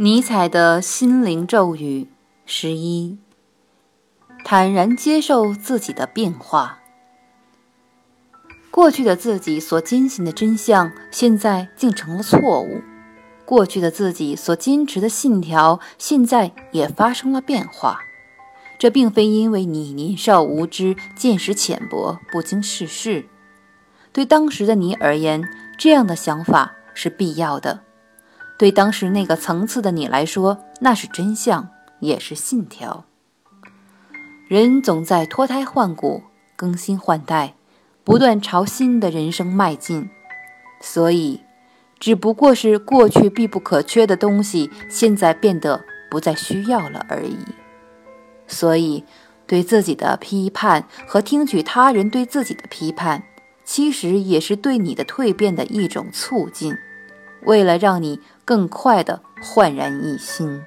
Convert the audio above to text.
尼采的心灵咒语十一：坦然接受自己的变化。过去的自己所坚信的真相，现在竟成了错误；过去的自己所坚持的信条，现在也发生了变化。这并非因为你年少无知、见识浅薄、不经世事。对当时的你而言，这样的想法是必要的。对当时那个层次的你来说，那是真相，也是信条。人总在脱胎换骨、更新换代，不断朝新的人生迈进。所以，只不过是过去必不可缺的东西，现在变得不再需要了而已。所以，对自己的批判和听取他人对自己的批判，其实也是对你的蜕变的一种促进。为了让你更快的焕然一新。